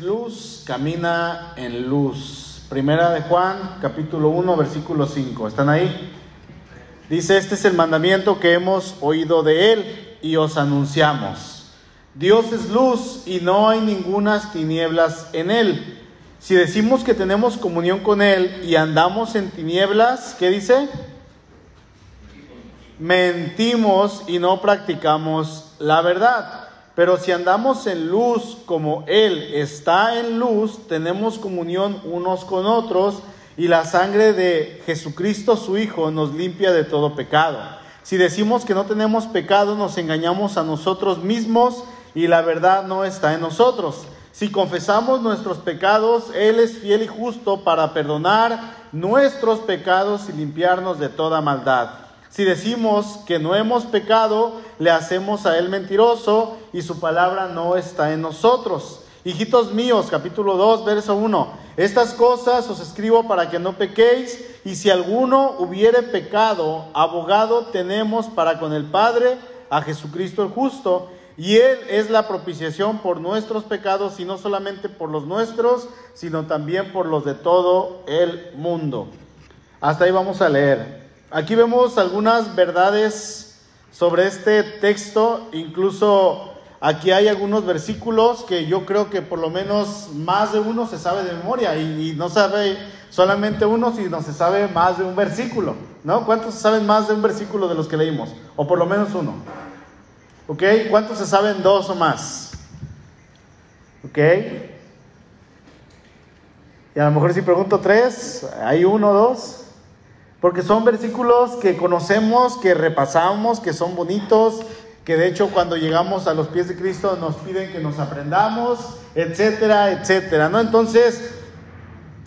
luz, camina en luz. Primera de Juan, capítulo 1, versículo 5. ¿Están ahí? Dice, este es el mandamiento que hemos oído de él y os anunciamos. Dios es luz y no hay ningunas tinieblas en él. Si decimos que tenemos comunión con él y andamos en tinieblas, ¿qué dice? Mentimos y no practicamos la verdad. Pero si andamos en luz como Él está en luz, tenemos comunión unos con otros y la sangre de Jesucristo su Hijo nos limpia de todo pecado. Si decimos que no tenemos pecado, nos engañamos a nosotros mismos y la verdad no está en nosotros. Si confesamos nuestros pecados, Él es fiel y justo para perdonar nuestros pecados y limpiarnos de toda maldad. Si decimos que no hemos pecado, le hacemos a Él mentiroso y su palabra no está en nosotros. Hijitos míos, capítulo 2, verso 1. Estas cosas os escribo para que no pequéis, y si alguno hubiere pecado, abogado tenemos para con el Padre a Jesucristo el justo, y Él es la propiciación por nuestros pecados, y no solamente por los nuestros, sino también por los de todo el mundo. Hasta ahí vamos a leer. Aquí vemos algunas verdades sobre este texto, incluso aquí hay algunos versículos que yo creo que por lo menos más de uno se sabe de memoria y, no sabe solamente uno, sino se sabe más de un versículo, ¿no? ¿Cuántos saben más de un versículo de los que leímos? O por lo menos uno. ¿Ok? ¿Cuántos se saben dos o más? ¿Ok? Y a lo mejor si pregunto tres, ¿hay uno dos? Porque son versículos que conocemos, que repasamos, que son bonitos, que de hecho cuando llegamos a los pies de Cristo nos piden que nos aprendamos, etcétera, etcétera, ¿no? Entonces,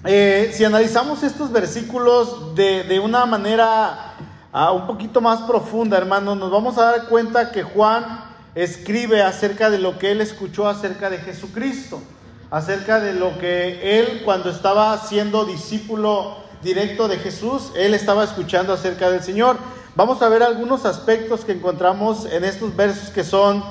eh, si analizamos estos versículos de, una manera ah, un poquito más profunda, hermanos, nos vamos a dar cuenta que Juan escribe acerca de lo que él escuchó acerca de Jesucristo, acerca de lo que él cuando estaba siendo discípulo directo de Jesús, él estaba escuchando acerca del Señor. Vamos a ver algunos aspectos que encontramos en estos versos que son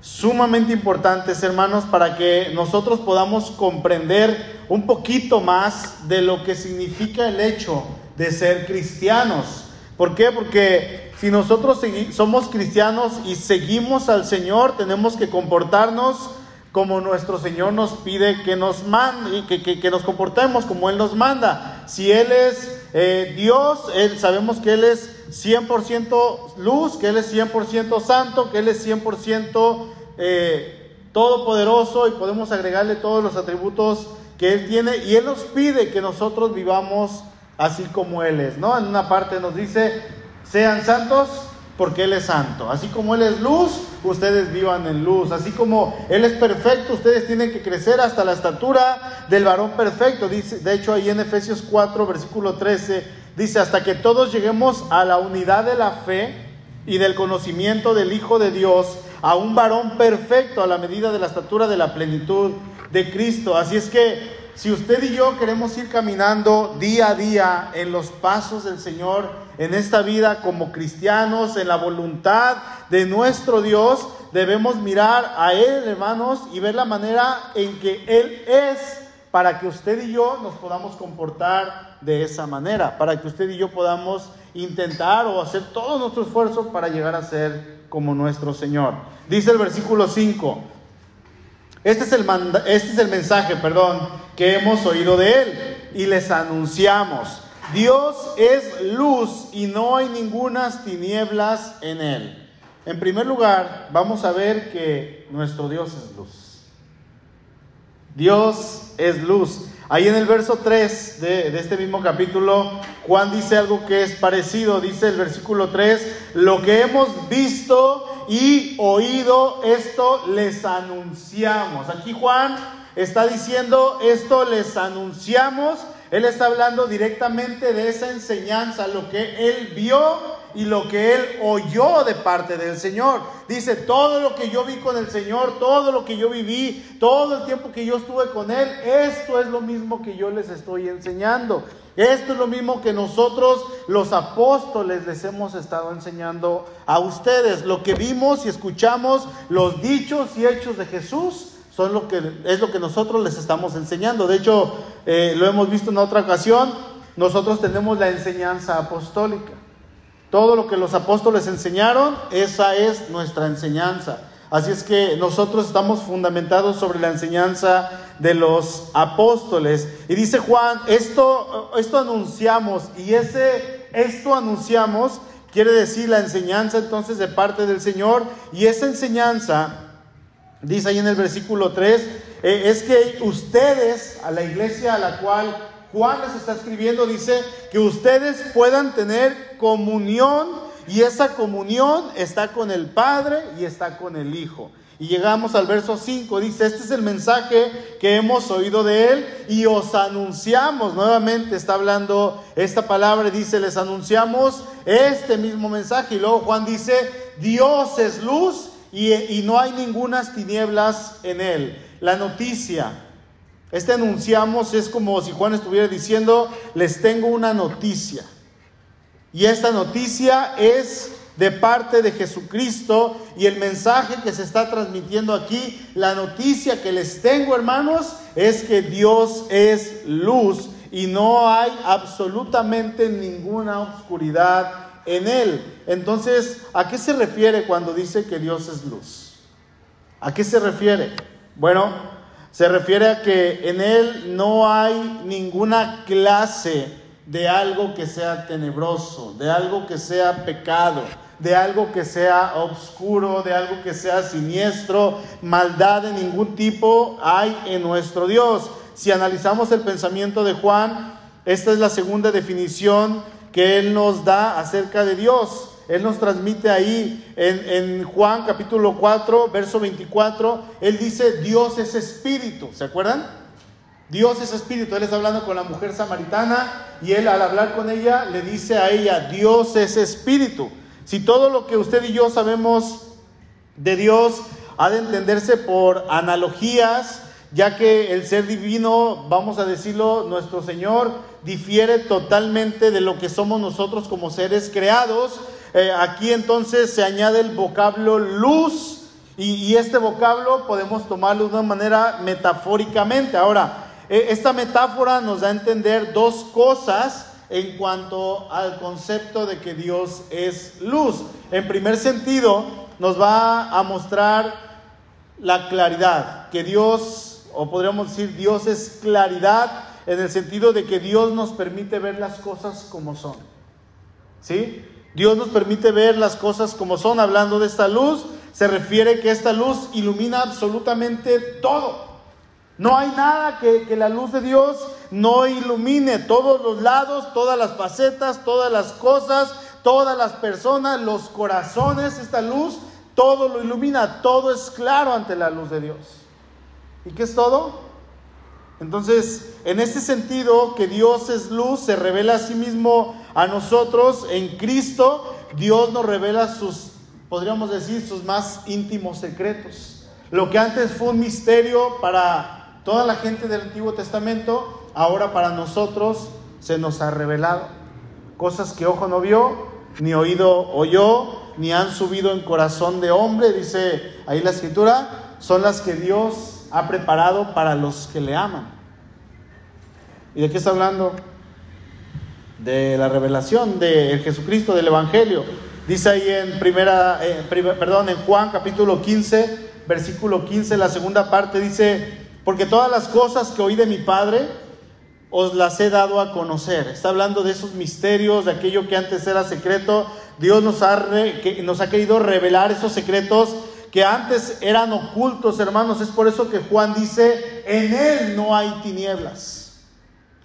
sumamente importantes, hermanos, para que nosotros podamos comprender un poquito más de lo que significa el hecho de ser cristianos. ¿Por qué? Porque si nosotros somos cristianos y seguimos al Señor, tenemos que comportarnos como nuestro Señor nos pide que nos mande, que, que, que nos comportemos como Él nos manda. Si Él es eh, Dios, él, sabemos que Él es 100% luz, que Él es 100% santo, que Él es 100% eh, todopoderoso y podemos agregarle todos los atributos que Él tiene y Él nos pide que nosotros vivamos así como Él es, ¿no? En una parte nos dice, sean santos porque Él es santo. Así como Él es luz, ustedes vivan en luz. Así como Él es perfecto, ustedes tienen que crecer hasta la estatura del varón perfecto. Dice, de hecho, ahí en Efesios 4, versículo 13, dice, hasta que todos lleguemos a la unidad de la fe y del conocimiento del Hijo de Dios, a un varón perfecto a la medida de la estatura de la plenitud de Cristo. Así es que si usted y yo queremos ir caminando día a día en los pasos del Señor, en esta vida como cristianos, en la voluntad de nuestro Dios, debemos mirar a Él, hermanos, y ver la manera en que Él es para que usted y yo nos podamos comportar de esa manera, para que usted y yo podamos intentar o hacer todo nuestro esfuerzo para llegar a ser como nuestro Señor. Dice el versículo 5, este es el, este es el mensaje, perdón, que hemos oído de Él y les anunciamos Dios es luz y no hay ningunas tinieblas en él. En primer lugar, vamos a ver que nuestro Dios es luz. Dios es luz. Ahí en el verso 3 de, este mismo capítulo, Juan dice algo que es parecido. Dice el versículo 3, lo que hemos visto y oído, esto les anunciamos. Aquí Juan está diciendo, esto les anunciamos él está hablando directamente de esa enseñanza, lo que él vio y lo que él oyó de parte del Señor. Dice, todo lo que yo vi con el Señor, todo lo que yo viví, todo el tiempo que yo estuve con Él, esto es lo mismo que yo les estoy enseñando. Esto es lo mismo que nosotros los apóstoles les hemos estado enseñando a ustedes. Lo que vimos y escuchamos, los dichos y hechos de Jesús, son lo que, es lo que nosotros les estamos enseñando. De hecho, eh, lo hemos visto en otra ocasión, nosotros tenemos la enseñanza apostólica. Todo lo que los apóstoles enseñaron, esa es nuestra enseñanza. Así es que nosotros estamos fundamentados sobre la enseñanza de los apóstoles. Y dice Juan, esto, esto anunciamos y ese, esto anunciamos quiere decir la enseñanza entonces de parte del Señor. Y esa enseñanza, dice ahí en el versículo 3, eh, es que ustedes, a la iglesia a la cual Juan les está escribiendo, dice que ustedes puedan tener comunión y esa comunión está con el Padre y está con el Hijo. Y llegamos al verso 5, dice, este es el mensaje que hemos oído de Él y os anunciamos, nuevamente está hablando esta palabra, dice, les anunciamos este mismo mensaje. Y luego Juan dice, Dios es luz y, y no hay ningunas tinieblas en Él. La noticia, este anunciamos es como si Juan estuviera diciendo, les tengo una noticia. Y esta noticia es de parte de Jesucristo y el mensaje que se está transmitiendo aquí, la noticia que les tengo hermanos, es que Dios es luz y no hay absolutamente ninguna oscuridad en él. Entonces, ¿a qué se refiere cuando dice que Dios es luz? ¿A qué se refiere? Bueno, se refiere a que en él no hay ninguna clase de algo que sea tenebroso, de algo que sea pecado, de algo que sea oscuro, de algo que sea siniestro, maldad de ningún tipo hay en nuestro Dios. Si analizamos el pensamiento de Juan, esta es la segunda definición que él nos da acerca de Dios. Él nos transmite ahí en, Juan capítulo 4, verso 24, Él dice, Dios es espíritu. ¿Se acuerdan? Dios es espíritu. Él está hablando con la mujer samaritana y Él al hablar con ella le dice a ella, Dios es espíritu. Si todo lo que usted y yo sabemos de Dios ha de entenderse por analogías, ya que el ser divino, vamos a decirlo, nuestro Señor, difiere totalmente de lo que somos nosotros como seres creados. Eh, aquí entonces se añade el vocablo luz y, este vocablo podemos tomarlo de una manera metafóricamente. Ahora, eh, esta metáfora nos da a entender dos cosas en cuanto al concepto de que Dios es luz. En primer sentido, nos va a mostrar la claridad, que Dios, o podríamos decir, Dios es claridad en el sentido de que Dios nos permite ver las cosas como son. ¿Sí? Dios nos permite ver las cosas como son. Hablando de esta luz, se refiere que esta luz ilumina absolutamente todo. No hay nada que, que, la luz de Dios no ilumine todos los lados, todas las facetas, todas las cosas, todas las personas, los corazones, esta luz, todo lo ilumina, todo es claro ante la luz de Dios. ¿Y qué es todo? Entonces, en este sentido, que Dios es luz, se revela a sí mismo a nosotros en Cristo, Dios nos revela sus, podríamos decir, sus más íntimos secretos. Lo que antes fue un misterio para toda la gente del Antiguo Testamento, ahora para nosotros se nos ha revelado. Cosas que ojo no vio, ni oído oyó, ni han subido en corazón de hombre, dice ahí la escritura, son las que Dios ha preparado para los que le aman. ¿Y de qué está hablando? De la revelación de Jesucristo, del Evangelio. Dice ahí en primera, eh, perdón, en Juan capítulo 15, versículo 15, la segunda parte dice, porque todas las cosas que oí de mi Padre os las he dado a conocer. Está hablando de esos misterios, de aquello que antes era secreto. Dios nos ha, que nos ha querido revelar esos secretos que antes eran ocultos, hermanos. Es por eso que Juan dice, en Él no hay tinieblas.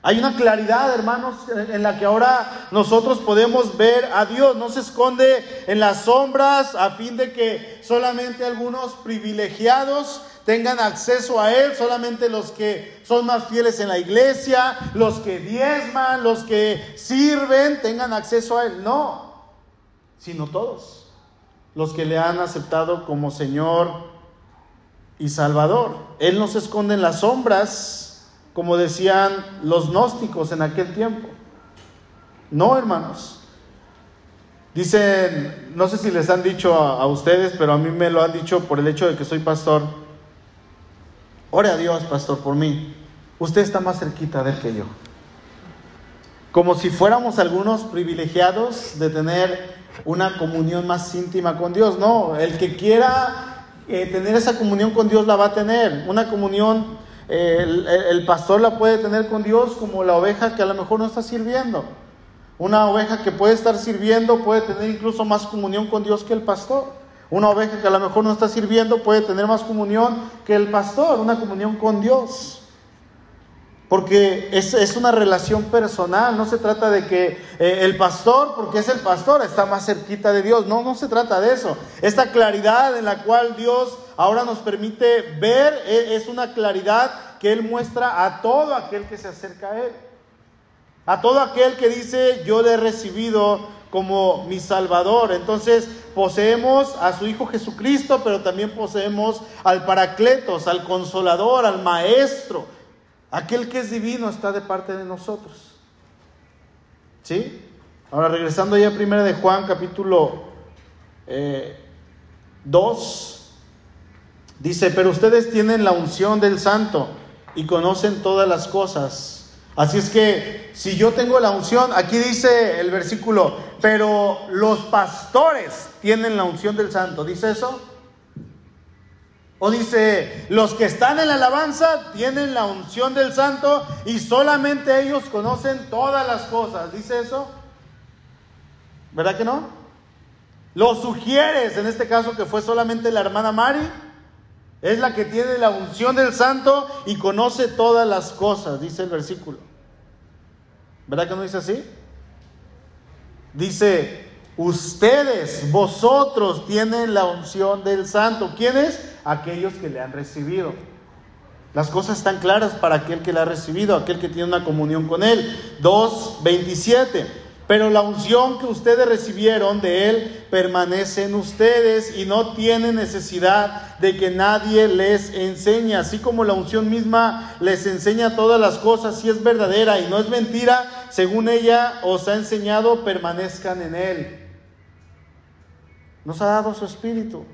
Hay una claridad, hermanos, en la que ahora nosotros podemos ver a Dios. No se esconde en las sombras a fin de que solamente algunos privilegiados tengan acceso a Él, solamente los que son más fieles en la iglesia, los que diezman, los que sirven, tengan acceso a Él. No, sino todos, los que le han aceptado como Señor y Salvador. Él no se esconde en las sombras, como decían los gnósticos en aquel tiempo. No, hermanos. Dicen, no sé si les han dicho a, ustedes, pero a mí me lo han dicho por el hecho de que soy pastor ore a Dios, pastor, por mí. Usted está más cerquita de él que yo. Como si fuéramos algunos privilegiados de tener una comunión más íntima con Dios. No, el que quiera eh, tener esa comunión con Dios la va a tener. Una comunión, el, pastor la puede tener con Dios como la oveja que a lo mejor no está sirviendo. Una oveja que puede estar sirviendo puede tener incluso más comunión con Dios que el pastor. Una oveja que a lo mejor no está sirviendo puede tener más comunión que el pastor, una comunión con Dios. Porque es, es una relación personal, no se trata de que eh, el pastor, porque es el pastor, está más cerquita de Dios. No, no se trata de eso. Esta claridad en la cual Dios ahora nos permite ver e, es una claridad que Él muestra a todo aquel que se acerca a Él. A todo aquel que dice, yo le he recibido como mi Salvador. Entonces poseemos a su Hijo Jesucristo, pero también poseemos al Paracletos, al Consolador, al Maestro. Aquel que es divino está de parte de nosotros. ¿Sí? Ahora regresando ya a primera de Juan capítulo 2, eh, dice, pero ustedes tienen la unción del santo y conocen todas las cosas. Así es que si yo tengo la unción, aquí dice el versículo, pero los pastores tienen la unción del santo. ¿Dice eso? O dice, los que están en la alabanza tienen la unción del santo y solamente ellos conocen todas las cosas. ¿Dice eso? ¿Verdad que no? Los sugieres, en este caso que fue solamente la hermana Mari, es la que tiene la unción del santo y conoce todas las cosas, dice el versículo. ¿Verdad que no dice así? Dice, ustedes, vosotros tienen la unción del santo. ¿Quiénes? aquellos que le han recibido. Las cosas están claras para aquel que le ha recibido, aquel que tiene una comunión con Él. 2.27. Pero la unción que ustedes recibieron de Él permanece en ustedes y no tiene necesidad de que nadie les enseñe. Así como la unción misma les enseña todas las cosas, si es verdadera y no es mentira, según ella os ha enseñado, permanezcan en Él. Nos ha dado su espíritu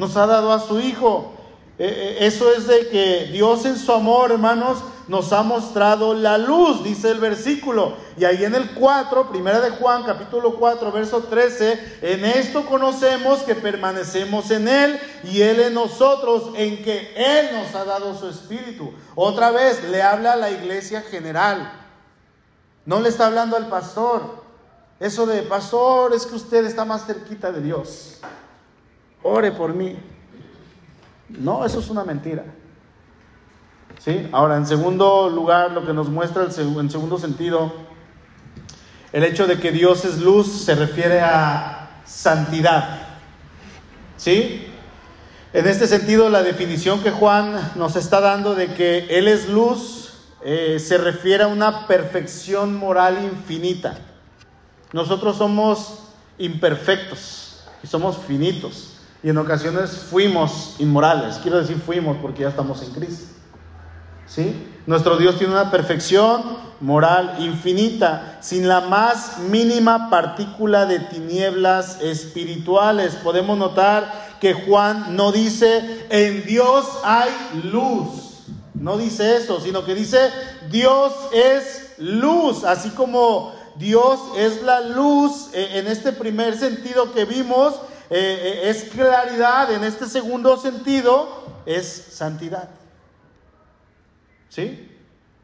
nos ha dado a su Hijo. E, e, eso es de que Dios en su amor, hermanos, nos ha mostrado la luz, dice el versículo. Y ahí en el 4, primera de Juan, capítulo 4, verso 13, en esto conocemos que permanecemos en Él y Él en nosotros, en que Él nos ha dado su espíritu. Otra vez le habla a la iglesia general. No le está hablando al pastor. Eso de pastor es que usted está más cerquita de Dios ore por mí. No, eso es una mentira. ¿Sí? Ahora, en segundo lugar, lo que nos muestra en segundo sentido, el hecho de que Dios es luz se refiere a santidad. ¿Sí? En este sentido, la definición que Juan nos está dando de que Él es luz eh, se refiere a una perfección moral infinita. Nosotros somos imperfectos y somos finitos. Y en ocasiones fuimos inmorales. Quiero decir fuimos porque ya estamos en Cristo. ¿Sí? Nuestro Dios tiene una perfección moral infinita, sin la más mínima partícula de tinieblas espirituales. Podemos notar que Juan no dice, en Dios hay luz. No dice eso, sino que dice, Dios es luz, así como Dios es la luz eh, en este primer sentido que vimos, eh, eh, es claridad, en este segundo sentido es santidad. ¿Sí?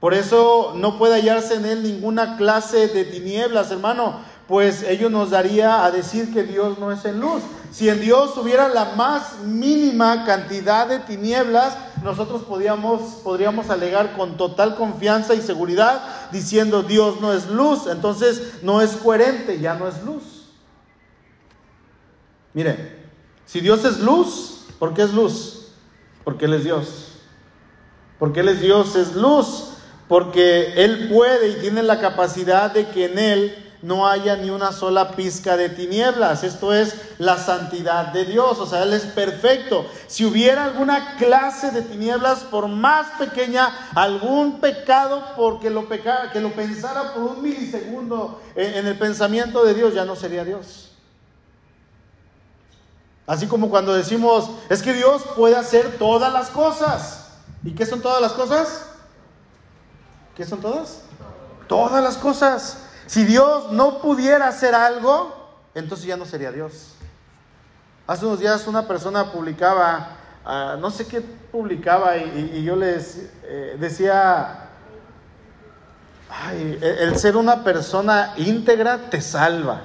Por eso no puede hallarse en él ninguna clase de tinieblas, hermano, pues ello nos daría a decir que Dios no es en luz. Si en Dios hubiera la más mínima cantidad de tinieblas, nosotros podríamos, podríamos alegar con total confianza y seguridad diciendo Dios no es luz, entonces no es coherente, ya no es luz. Mire, si Dios es luz, ¿por qué es luz? Porque Él es Dios. Porque Él es Dios, es luz. Porque Él puede y tiene la capacidad de que en Él no haya ni una sola pizca de tinieblas. Esto es la santidad de Dios. O sea, Él es perfecto. Si hubiera alguna clase de tinieblas, por más pequeña, algún pecado porque lo, pecara, que lo pensara por un milisegundo en el pensamiento de Dios, ya no sería Dios. Así como cuando decimos, es que Dios puede hacer todas las cosas. ¿Y qué son todas las cosas? ¿Qué son todas? Todas las cosas. Si Dios no pudiera hacer algo, entonces ya no sería Dios. Hace unos días una persona publicaba, ah, no sé qué publicaba, y, yo les eh, decía, Ay, el ser una persona íntegra te salva.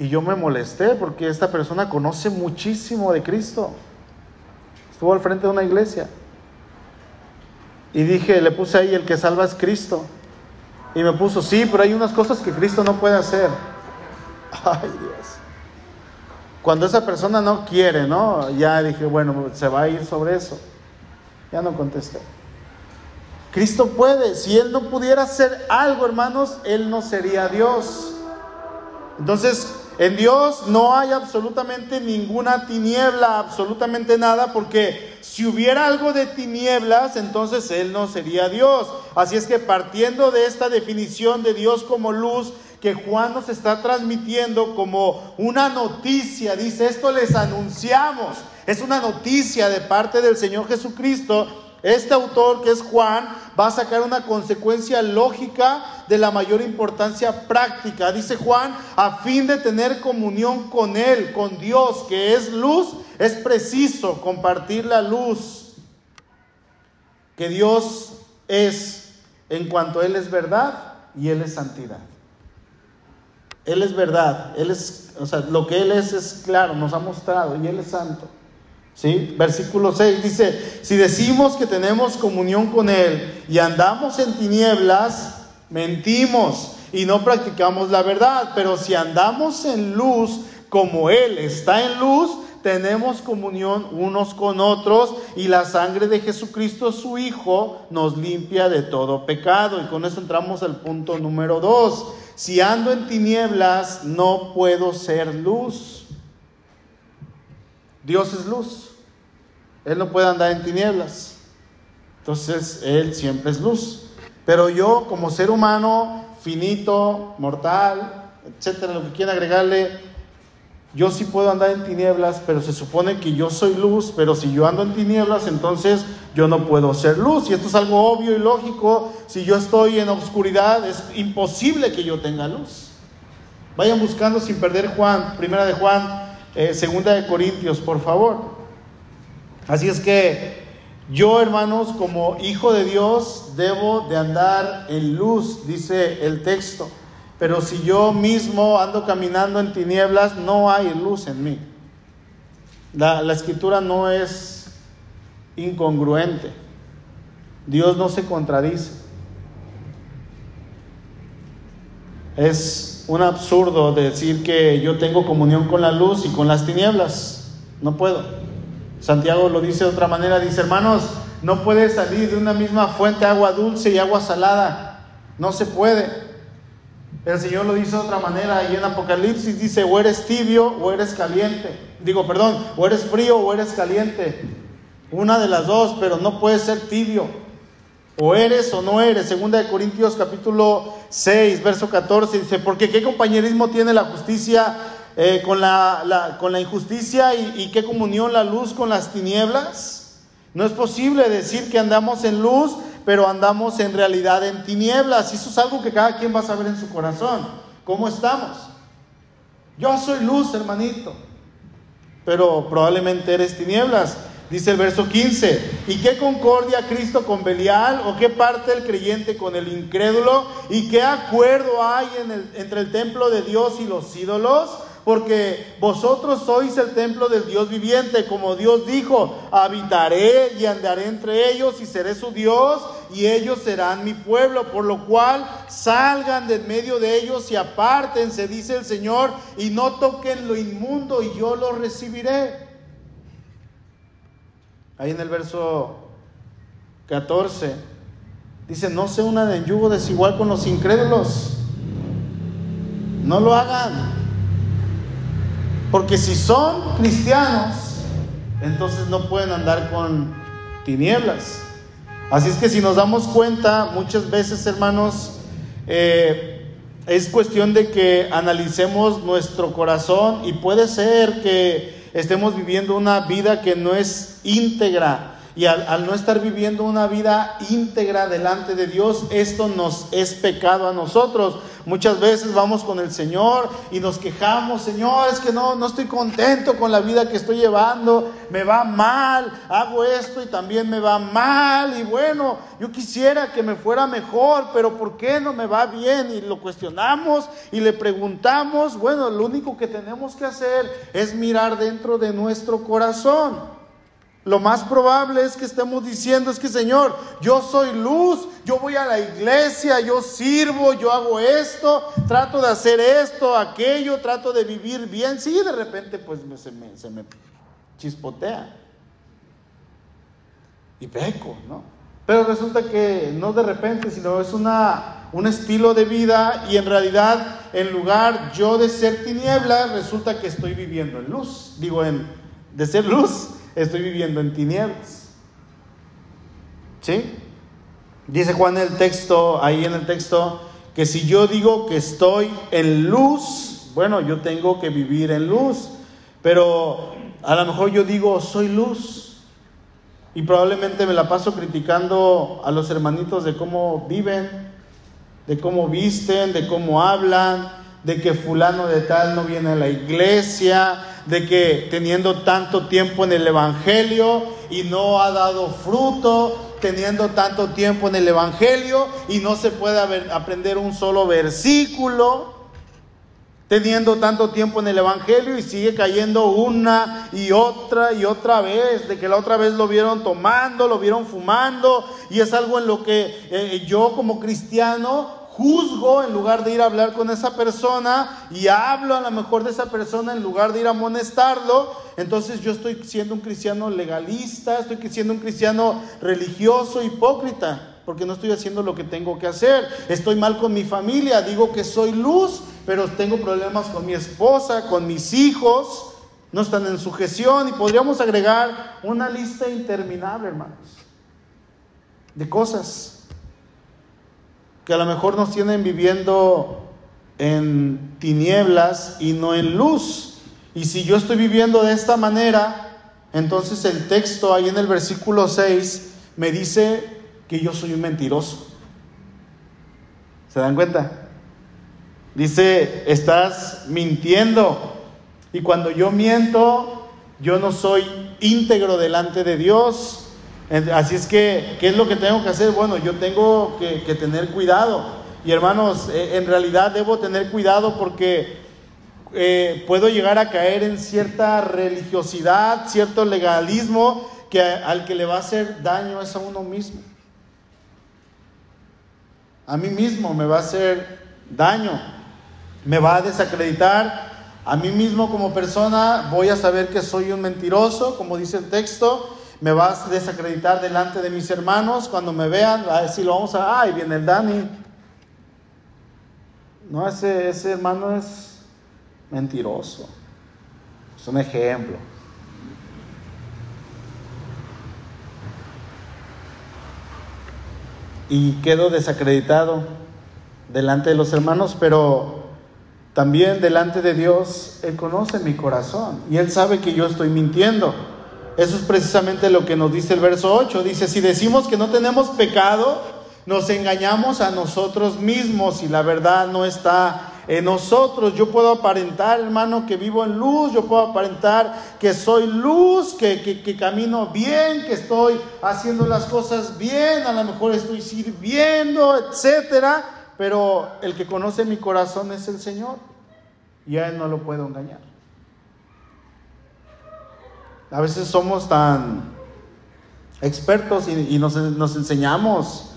Y yo me molesté porque esta persona conoce muchísimo de Cristo. Estuvo al frente de una iglesia. Y dije, le puse ahí, el que salva es Cristo. Y me puso, sí, pero hay unas cosas que Cristo no puede hacer. Ay Dios. Cuando esa persona no quiere, ¿no? Ya dije, bueno, se va a ir sobre eso. Ya no contesté. Cristo puede. Si Él no pudiera hacer algo, hermanos, Él no sería Dios. Entonces, en Dios no hay absolutamente ninguna tiniebla, absolutamente nada, porque si hubiera algo de tinieblas, entonces Él no sería Dios. Así es que partiendo de esta definición de Dios como luz, que Juan nos está transmitiendo como una noticia, dice, esto les anunciamos, es una noticia de parte del Señor Jesucristo este autor, que es Juan, va a sacar una consecuencia lógica de la mayor importancia práctica. Dice Juan, a fin de tener comunión con Él, con Dios, que es luz, es preciso compartir la luz que Dios es en cuanto Él es verdad y Él es santidad. Él es verdad, Él es, o sea, lo que Él es es claro, nos ha mostrado y Él es santo. ¿Sí? Versículo 6 dice, si decimos que tenemos comunión con Él y andamos en tinieblas, mentimos y no practicamos la verdad, pero si andamos en luz como Él está en luz, tenemos comunión unos con otros y la sangre de Jesucristo, su Hijo, nos limpia de todo pecado. Y con eso entramos al punto número 2. Si ando en tinieblas, no puedo ser luz. Dios es luz. Él no puede andar en tinieblas. Entonces, Él siempre es luz. Pero yo, como ser humano, finito, mortal, etcétera, lo que quiera agregarle, yo sí puedo andar en tinieblas, pero se supone que yo soy luz, pero si yo ando en tinieblas, entonces yo no puedo ser luz. Y esto es algo obvio y lógico. Si yo estoy en oscuridad, es imposible que yo tenga luz. Vayan buscando sin perder Juan, primera de Juan, eh, segunda de Corintios, por favor. Así es que yo, hermanos, como hijo de Dios, debo de andar en luz, dice el texto. Pero si yo mismo ando caminando en tinieblas, no hay luz en mí. La, la escritura no es incongruente. Dios no se contradice. Es un absurdo decir que yo tengo comunión con la luz y con las tinieblas. No puedo. Santiago lo dice de otra manera, dice, hermanos, no puede salir de una misma fuente agua dulce y agua salada. No se puede. El Señor lo dice de otra manera y en Apocalipsis dice, o eres tibio o eres caliente. Digo, perdón, o eres frío o eres caliente. Una de las dos, pero no puede ser tibio. O eres o no eres. Segunda de Corintios capítulo 6, verso 14 dice, porque qué compañerismo tiene la justicia eh, con, la, con, la, injusticia y, y qué comunión la luz con las tinieblas. No es posible decir que andamos en luz, pero andamos en realidad en tinieblas. Y eso es algo que cada quien va a saber en su corazón. ¿Cómo estamos? Yo soy luz, hermanito, pero probablemente eres tinieblas. Dice el verso 15, ¿y qué concordia Cristo con Belial? ¿O qué parte el creyente con el incrédulo? ¿Y qué acuerdo hay en el, entre el templo de Dios y los ídolos? porque vosotros sois el templo del Dios viviente, como Dios dijo, habitaré y andaré entre ellos y seré su Dios y ellos serán mi pueblo, por lo cual salgan de medio de ellos y apártense, dice el Señor, y no toquen lo inmundo y yo lo recibiré. Ahí en el verso 14 dice, no se unan en yugo desigual con los incrédulos. No lo hagan. Porque si son cristianos, entonces no pueden andar con tinieblas. Así es que si nos damos cuenta, muchas veces, hermanos, eh, es cuestión de que analicemos nuestro corazón y puede ser que estemos viviendo una vida que no es íntegra. Y al, no estar viviendo una vida íntegra delante de Dios, esto nos es pecado a nosotros. Muchas veces vamos con el Señor y nos quejamos, Señor, es que no, no estoy contento con la vida que estoy llevando, me va mal, hago esto y también me va mal. Y bueno, yo quisiera que me fuera mejor, pero ¿por qué no me va bien? Y lo cuestionamos y le preguntamos. Bueno, lo único que tenemos que hacer es mirar dentro de nuestro corazón. Lo más probable es que estemos diciendo es que Señor, yo soy luz, yo voy a la iglesia, yo sirvo, yo hago esto, trato de hacer esto, aquello, trato de vivir bien. Sí, de repente pues se, me, se me chispotea y peco, ¿no? Pero resulta que no de repente, sino es una, un estilo de vida y en realidad en lugar yo de ser tiniebla, resulta que estoy viviendo en luz. Digo, en, de ser luz, estoy viviendo en tinieblas. ¿Sí? Dice Juan en el texto, ahí en el texto, que si yo digo que estoy en luz, bueno, yo tengo que vivir en luz, pero a lo mejor yo digo soy luz y probablemente me la paso criticando a los hermanitos de cómo viven, de cómo visten, de cómo hablan, de que fulano de tal no viene a la iglesia, de que teniendo tanto tiempo en el Evangelio y no ha dado fruto, teniendo tanto tiempo en el Evangelio y no se puede aprender un solo versículo, teniendo tanto tiempo en el Evangelio y sigue cayendo una y otra y otra vez, de que la otra vez lo vieron tomando, lo vieron fumando y es algo en lo que eh, yo como cristiano juzgo en lugar de ir a hablar con esa persona y hablo a lo mejor de esa persona en lugar de ir a amonestarlo, entonces yo estoy siendo un cristiano legalista, estoy siendo un cristiano religioso, hipócrita, porque no estoy haciendo lo que tengo que hacer. Estoy mal con mi familia, digo que soy luz, pero tengo problemas con mi esposa, con mis hijos, no están en sujeción y podríamos agregar una lista interminable, hermanos, de cosas que a lo mejor nos tienen viviendo en tinieblas y no en luz. Y si yo estoy viviendo de esta manera, entonces el texto ahí en el versículo 6 me dice que yo soy un mentiroso. ¿Se dan cuenta? Dice, estás mintiendo. Y cuando yo miento, yo no soy íntegro delante de Dios. Así es que, ¿qué es lo que tengo que hacer? Bueno, yo tengo que, tener cuidado. Y hermanos, eh, en realidad debo tener cuidado porque eh, puedo llegar a caer en cierta religiosidad, cierto legalismo que al que le va a hacer daño es a uno mismo. A mí mismo me va a hacer daño, me va a desacreditar. A mí mismo como persona voy a saber que soy un mentiroso, como dice el texto, me vas a desacreditar delante de mis hermanos cuando me vean, a decir, lo vamos a, ay, viene el Dani. No, ese, ese hermano es mentiroso. Es un ejemplo. Y quedo desacreditado delante de los hermanos, pero también delante de Dios, Él conoce mi corazón y Él sabe que yo estoy mintiendo. Eso es precisamente lo que nos dice el verso 8. Dice, si decimos que no tenemos pecado, nos engañamos a nosotros mismos y la verdad no está en nosotros. Yo puedo aparentar, hermano, que vivo en luz, yo puedo aparentar que soy luz, que, que, camino bien, que estoy haciendo las cosas bien, a lo mejor estoy sirviendo, etcétera, pero el que conoce mi corazón es el Señor y a Él no lo puedo engañar. A veces somos tan expertos y, nos, enseñamos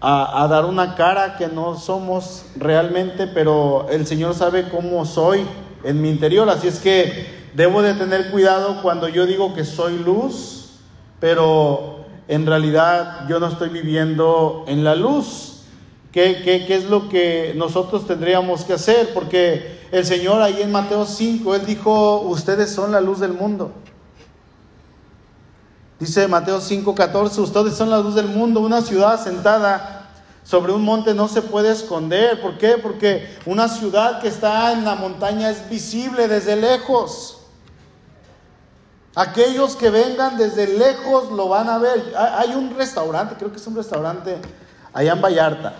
a, dar una cara que no somos realmente, pero el Señor sabe cómo soy en mi interior. Así es que debo de tener cuidado cuando yo digo que soy luz, pero en realidad yo no estoy viviendo en la luz. ¿Qué, qué, qué es lo que nosotros tendríamos que hacer? Porque el Señor ahí en Mateo 5, Él dijo, ustedes son la luz del mundo. Dice Mateo 5, 14, ustedes son la luz del mundo, una ciudad sentada sobre un monte no se puede esconder. ¿Por qué? Porque una ciudad que está en la montaña es visible desde lejos. Aquellos que vengan desde lejos lo van a ver. Hay un restaurante, creo que es un restaurante allá en Vallarta.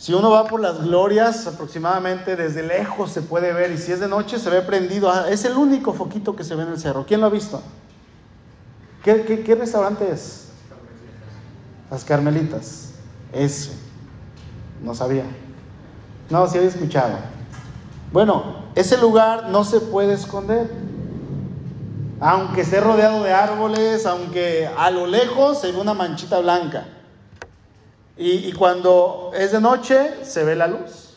Si uno va por las glorias, aproximadamente desde lejos se puede ver. Y si es de noche, se ve prendido. Ah, es el único foquito que se ve en el cerro. ¿Quién lo ha visto? ¿Qué, qué restaurante es? Las Carmelitas. Ese. No sabía. No, sí había escuchado. Bueno, ese lugar no se puede esconder. Aunque esté rodeado de árboles, aunque a lo lejos se ve una manchita blanca. Y, cuando es de noche se ve la luz.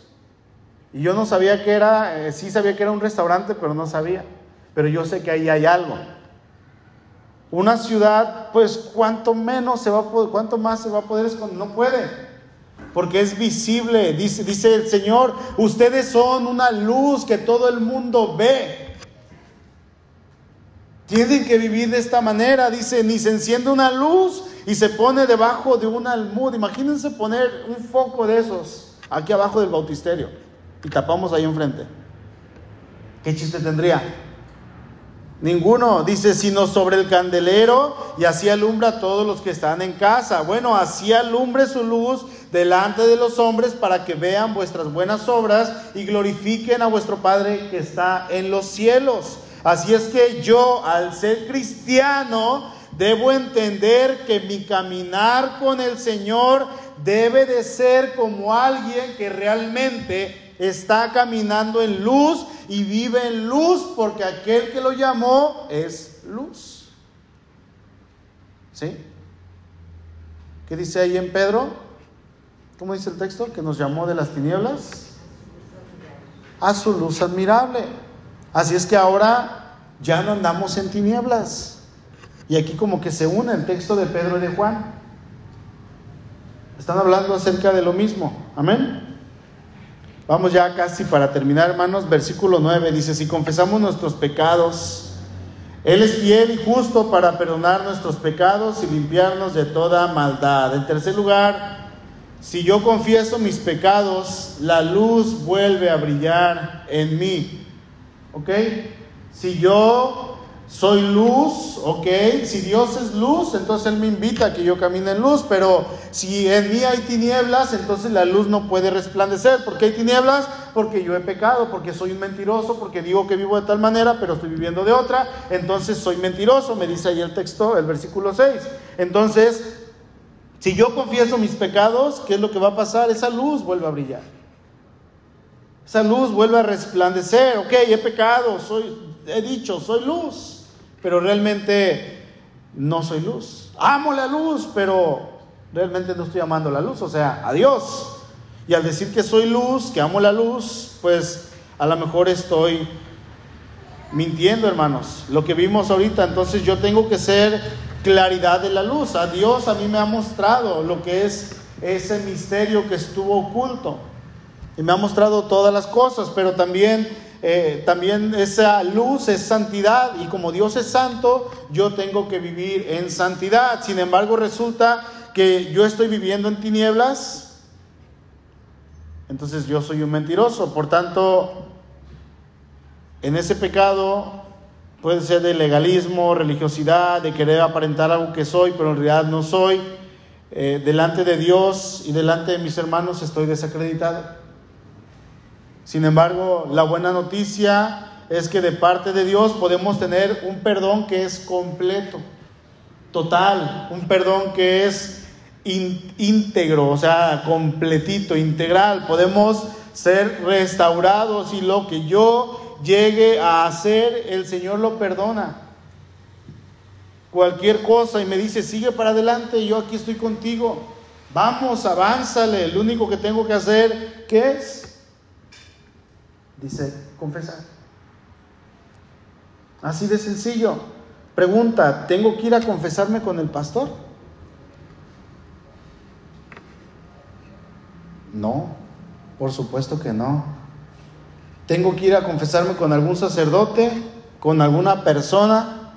Y yo no sabía que era, eh, sí sabía que era un restaurante, pero no sabía. Pero yo sé que ahí hay algo. Una ciudad, pues cuánto menos se va a poder, cuánto más se va a poder esconder, no puede porque es visible. Dice el Señor, ustedes son una luz que todo el mundo ve. Tienen que vivir de esta manera. Dice, ni se enciende una luz y se pone debajo de un almud. Imagínense poner un foco de esos aquí abajo del bautisterio y tapamos ahí enfrente. ¿Qué chiste tendría? Ninguno, dice, sino sobre el candelero y así alumbra a todos los que están en casa. Bueno, así alumbre su luz delante de los hombres para que vean vuestras buenas obras y glorifiquen a vuestro Padre que está en los cielos. Así es que yo, al ser cristiano, debo entender que mi caminar con el Señor debe de ser como alguien que realmente está caminando en luz y vive en luz porque aquel que lo llamó es luz. ¿Sí? ¿Qué dice ahí en Pedro? ¿Cómo dice el texto? Que nos llamó de las tinieblas a su luz admirable. Así es que ahora ya no andamos en tinieblas. Y aquí como que se une el texto de Pedro y de Juan. Están hablando acerca de lo mismo. Amén. Vamos ya casi para terminar, hermanos. Versículo 9 dice, si confesamos nuestros pecados, Él es fiel y justo para perdonar nuestros pecados y limpiarnos de toda maldad. En tercer lugar, si yo confieso mis pecados, la luz vuelve a brillar en mí. ¿Ok? Si yo soy luz, ok, si Dios es luz, entonces Él me invita a que yo camine en luz, pero si en mí hay tinieblas, entonces la luz no puede resplandecer. ¿Por qué hay tinieblas? Porque yo he pecado, porque soy un mentiroso, porque digo que vivo de tal manera, pero estoy viviendo de otra, entonces soy mentiroso, me dice ahí el texto, el versículo 6. Entonces, si yo confieso mis pecados, ¿qué es lo que va a pasar? Esa luz vuelve a brillar. Esa luz vuelve a resplandecer, ok, he pecado, soy, he dicho, soy luz pero realmente no soy luz. Amo la luz, pero realmente no estoy amando la luz, o sea, a Dios. Y al decir que soy luz, que amo la luz, pues a lo mejor estoy mintiendo, hermanos. Lo que vimos ahorita, entonces yo tengo que ser claridad de la luz. A Dios a mí me ha mostrado lo que es ese misterio que estuvo oculto. Y me ha mostrado todas las cosas, pero también eh, también esa luz es santidad y como Dios es santo, yo tengo que vivir en santidad. Sin embargo, resulta que yo estoy viviendo en tinieblas, entonces yo soy un mentiroso. Por tanto, en ese pecado puede ser de legalismo, religiosidad, de querer aparentar algo que soy, pero en realidad no soy. Eh, delante de Dios y delante de mis hermanos estoy desacreditado. Sin embargo, la buena noticia es que de parte de Dios podemos tener un perdón que es completo, total, un perdón que es íntegro, o sea, completito, integral. Podemos ser restaurados y lo que yo llegue a hacer, el Señor lo perdona. Cualquier cosa y me dice, sigue para adelante, yo aquí estoy contigo. Vamos, avánzale. Lo único que tengo que hacer, ¿qué es? Dice, confesar. Así de sencillo. Pregunta, ¿tengo que ir a confesarme con el pastor? No, por supuesto que no. ¿Tengo que ir a confesarme con algún sacerdote? ¿Con alguna persona?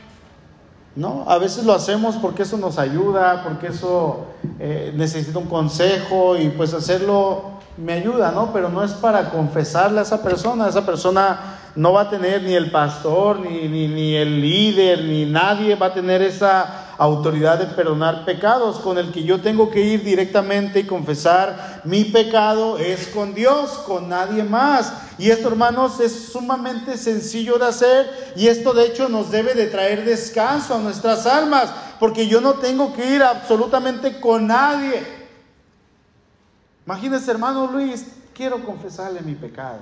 No, a veces lo hacemos porque eso nos ayuda, porque eso eh, necesita un consejo y pues hacerlo me ayuda, ¿no? Pero no es para confesarle a esa persona, esa persona no va a tener ni el pastor, ni, ni, ni el líder, ni nadie va a tener esa autoridad de perdonar pecados. Con el que yo tengo que ir directamente y confesar mi pecado es con Dios, con nadie más. Y esto, hermanos, es sumamente sencillo de hacer y esto de hecho nos debe de traer descanso a nuestras almas, porque yo no tengo que ir absolutamente con nadie. Imagínese, hermano Luis, quiero confesarle mi pecado.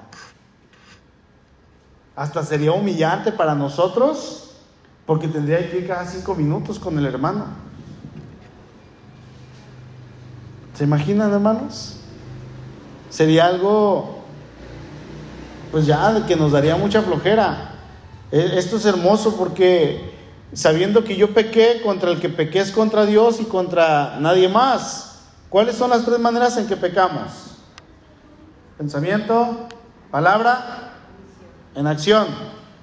Hasta sería humillante para nosotros porque tendría que ir cada cinco minutos con el hermano. ¿Se imaginan, hermanos? Sería algo, pues ya, que nos daría mucha flojera. E, esto es hermoso porque sabiendo que yo pequé, contra el que pequé es contra Dios y contra nadie más. ¿Cuáles son las tres maneras en que pecamos? Pensamiento, palabra, en acción.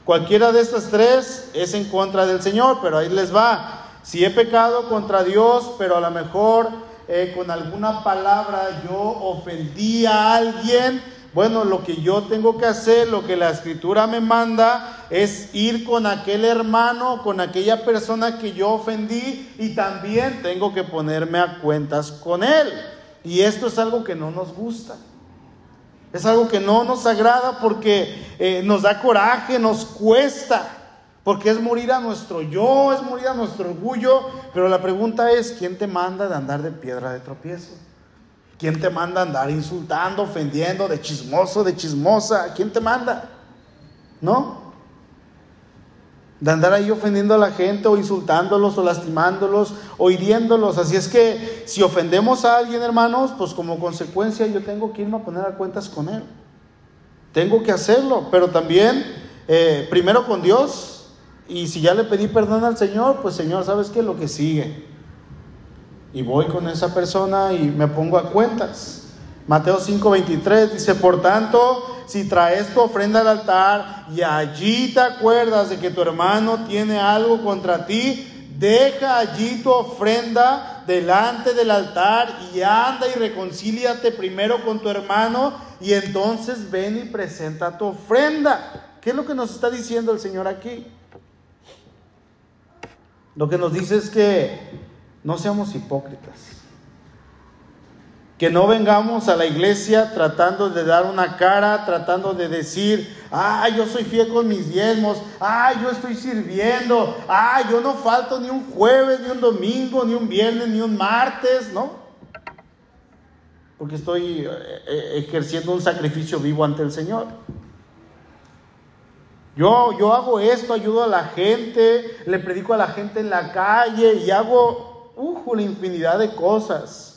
Cualquiera de estas tres es en contra del Señor, pero ahí les va. Si he pecado contra Dios, pero a lo mejor eh, con alguna palabra yo ofendí a alguien, bueno, lo que yo tengo que hacer, lo que la escritura me manda, es ir con aquel hermano, con aquella persona que yo ofendí y también tengo que ponerme a cuentas con él. Y esto es algo que no nos gusta. Es algo que no nos agrada porque eh, nos da coraje, nos cuesta, porque es morir a nuestro yo, es morir a nuestro orgullo. Pero la pregunta es, ¿quién te manda de andar de piedra de tropiezo? ¿Quién te manda a andar insultando, ofendiendo, de chismoso, de chismosa? ¿Quién te manda? ¿No? de andar ahí ofendiendo a la gente o insultándolos o lastimándolos o hiriéndolos. Así es que si ofendemos a alguien, hermanos, pues como consecuencia yo tengo que irme a poner a cuentas con él. Tengo que hacerlo, pero también eh, primero con Dios. Y si ya le pedí perdón al Señor, pues Señor, ¿sabes qué? Lo que sigue. Y voy con esa persona y me pongo a cuentas. Mateo 5:23 dice, por tanto, si traes tu ofrenda al altar y allí te acuerdas de que tu hermano tiene algo contra ti, deja allí tu ofrenda delante del altar y anda y reconcíliate primero con tu hermano y entonces ven y presenta tu ofrenda. ¿Qué es lo que nos está diciendo el Señor aquí? Lo que nos dice es que no seamos hipócritas. Que no vengamos a la iglesia tratando de dar una cara, tratando de decir, ah, yo soy fiel con mis diezmos, ah, yo estoy sirviendo, ah, yo no falto ni un jueves, ni un domingo, ni un viernes, ni un martes, ¿no? Porque estoy eh, eh, ejerciendo un sacrificio vivo ante el Señor. Yo, yo hago esto, ayudo a la gente, le predico a la gente en la calle y hago, uh, la infinidad de cosas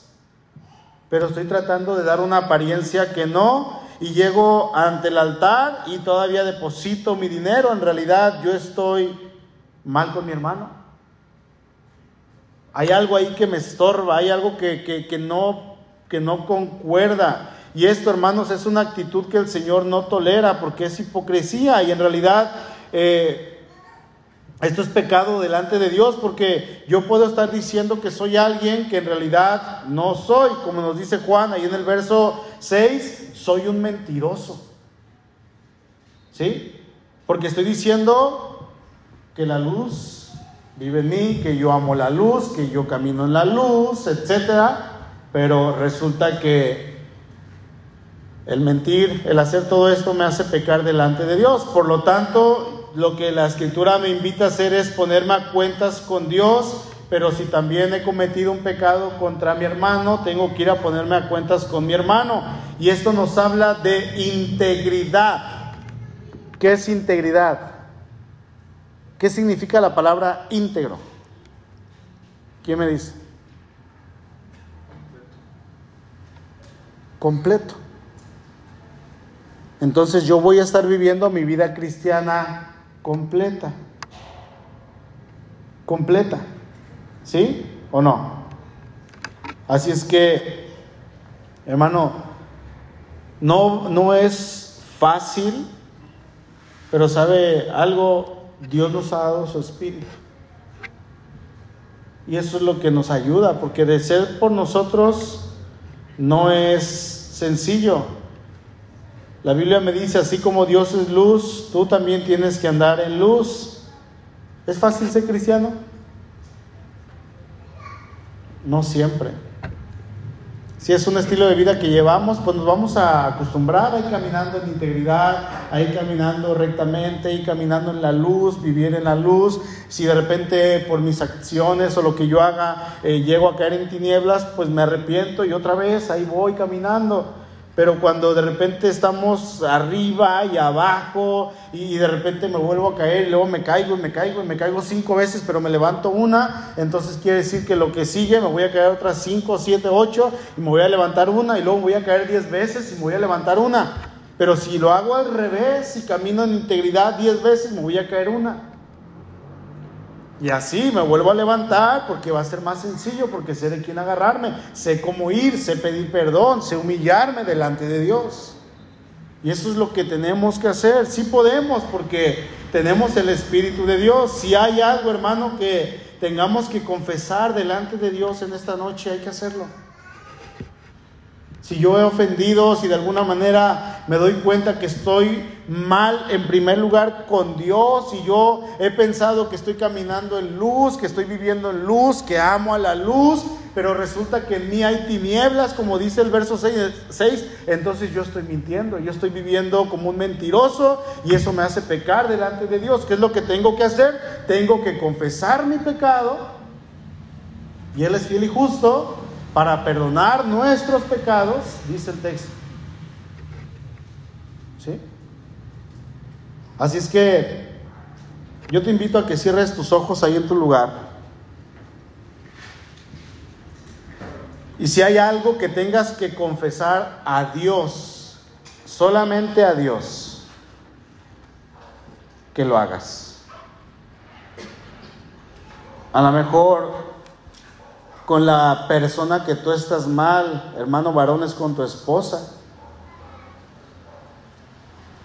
pero estoy tratando de dar una apariencia que no y llego ante el altar y todavía deposito mi dinero. En realidad yo estoy mal con mi hermano. Hay algo ahí que me estorba, hay algo que, no, que no concuerda. Y esto, hermanos, es una actitud que el Señor no tolera porque es hipocresía y en realidad... Eh, esto es pecado delante de Dios porque yo puedo estar diciendo que soy alguien que en realidad no soy. Como nos dice Juan ahí en el verso 6, soy un mentiroso. ¿Sí? Porque estoy diciendo que la luz vive en mí, que yo amo la luz, que yo camino en la luz, etc. Pero resulta que el mentir, el hacer todo esto me hace pecar delante de Dios. Por lo tanto, lo que la escritura me invita a hacer es ponerme a cuentas con Dios, pero si también he cometido un pecado contra mi hermano, tengo que ir a ponerme a cuentas con mi hermano. Y esto nos habla de integridad. ¿Qué es integridad? ¿Qué significa la palabra íntegro? ¿Quién me dice? Completo. Entonces yo voy a estar viviendo mi vida cristiana completa. Completa. ¿Sí o no? Así es que, hermano, no, no es fácil, pero sabe algo, Dios nos ha dado su espíritu. Y eso es lo que nos ayuda, porque de ser por nosotros no es sencillo. La Biblia me dice, así como Dios es luz, tú también tienes que andar en luz. ¿Es fácil ser cristiano? No siempre. Si es un estilo de vida que llevamos, pues nos vamos a acostumbrar a ir caminando en integridad, a ir caminando rectamente, a ir caminando en la luz, vivir en la luz. Si de repente por mis acciones o lo que yo haga eh, llego a caer en tinieblas, pues me arrepiento y otra vez ahí voy caminando. Pero cuando de repente estamos arriba y abajo y de repente me vuelvo a caer y luego me caigo y me caigo y me caigo cinco veces, pero me levanto una, entonces quiere decir que lo que sigue me voy a caer otras cinco, siete, ocho y me voy a levantar una y luego voy a caer diez veces y me voy a levantar una. Pero si lo hago al revés y camino en integridad diez veces, me voy a caer una. Y así me vuelvo a levantar porque va a ser más sencillo, porque sé de quién agarrarme, sé cómo ir, sé pedir perdón, sé humillarme delante de Dios. Y eso es lo que tenemos que hacer. Sí podemos porque tenemos el Espíritu de Dios. Si hay algo, hermano, que tengamos que confesar delante de Dios en esta noche, hay que hacerlo. Si yo he ofendido, si de alguna manera me doy cuenta que estoy mal en primer lugar con Dios, si yo he pensado que estoy caminando en luz, que estoy viviendo en luz, que amo a la luz, pero resulta que en mí hay tinieblas, como dice el verso 6, entonces yo estoy mintiendo, yo estoy viviendo como un mentiroso y eso me hace pecar delante de Dios. ¿Qué es lo que tengo que hacer? Tengo que confesar mi pecado y Él es fiel y justo para perdonar nuestros pecados, dice el texto. ¿Sí? Así es que yo te invito a que cierres tus ojos ahí en tu lugar. Y si hay algo que tengas que confesar a Dios, solamente a Dios, que lo hagas. A lo mejor con la persona que tú estás mal, hermano varón, es con tu esposa.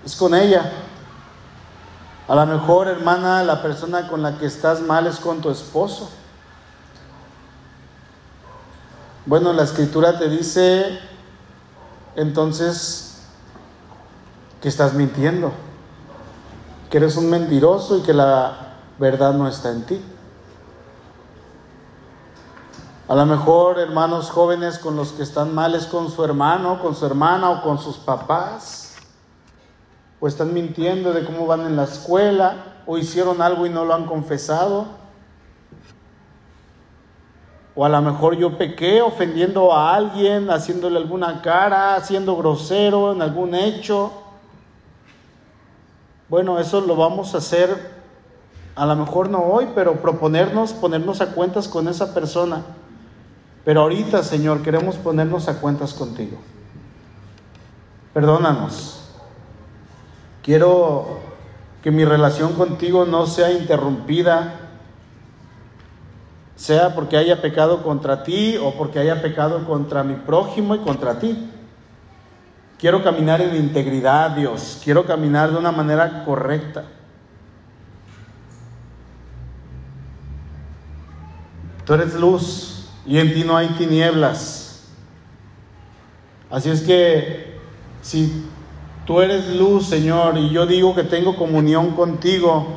Es con ella. A lo mejor, hermana, la persona con la que estás mal es con tu esposo. Bueno, la escritura te dice entonces que estás mintiendo, que eres un mentiroso y que la verdad no está en ti. A lo mejor hermanos jóvenes con los que están males con su hermano, con su hermana o con sus papás, o están mintiendo de cómo van en la escuela, o hicieron algo y no lo han confesado. O a lo mejor yo pequé ofendiendo a alguien, haciéndole alguna cara, siendo grosero en algún hecho. Bueno, eso lo vamos a hacer, a lo mejor no hoy, pero proponernos, ponernos a cuentas con esa persona pero ahorita, Señor, queremos ponernos a cuentas contigo. Perdónanos. Quiero que mi relación contigo no sea interrumpida, sea porque haya pecado contra ti o porque haya pecado contra mi prójimo y contra ti. Quiero caminar en integridad, Dios. Quiero caminar de una manera correcta. Tú eres luz y en ti no hay tinieblas. Así es que si tú eres luz, Señor, y yo digo que tengo comunión contigo,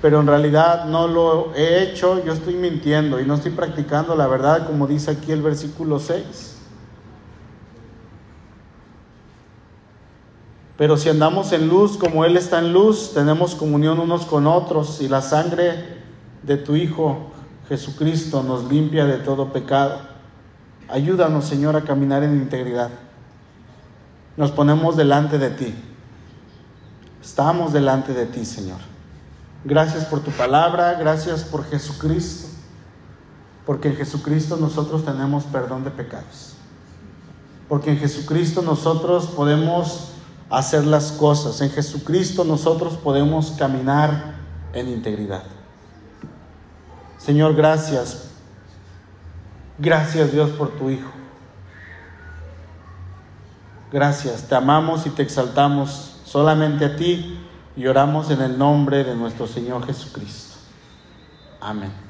pero en realidad no lo he hecho, yo estoy mintiendo y no estoy practicando la verdad como dice aquí el versículo 6. Pero si andamos en luz como Él está en luz, tenemos comunión unos con otros y la sangre de tu Hijo Jesucristo nos limpia de todo pecado. Ayúdanos, Señor, a caminar en integridad. Nos ponemos delante de ti. Estamos delante de ti, Señor. Gracias por tu palabra, gracias por Jesucristo, porque en Jesucristo nosotros tenemos perdón de pecados. Porque en Jesucristo nosotros podemos hacer las cosas, en Jesucristo nosotros podemos caminar en integridad. Señor, gracias. Gracias Dios por tu Hijo. Gracias, te amamos y te exaltamos solamente a ti y oramos en el nombre de nuestro Señor Jesucristo. Amén.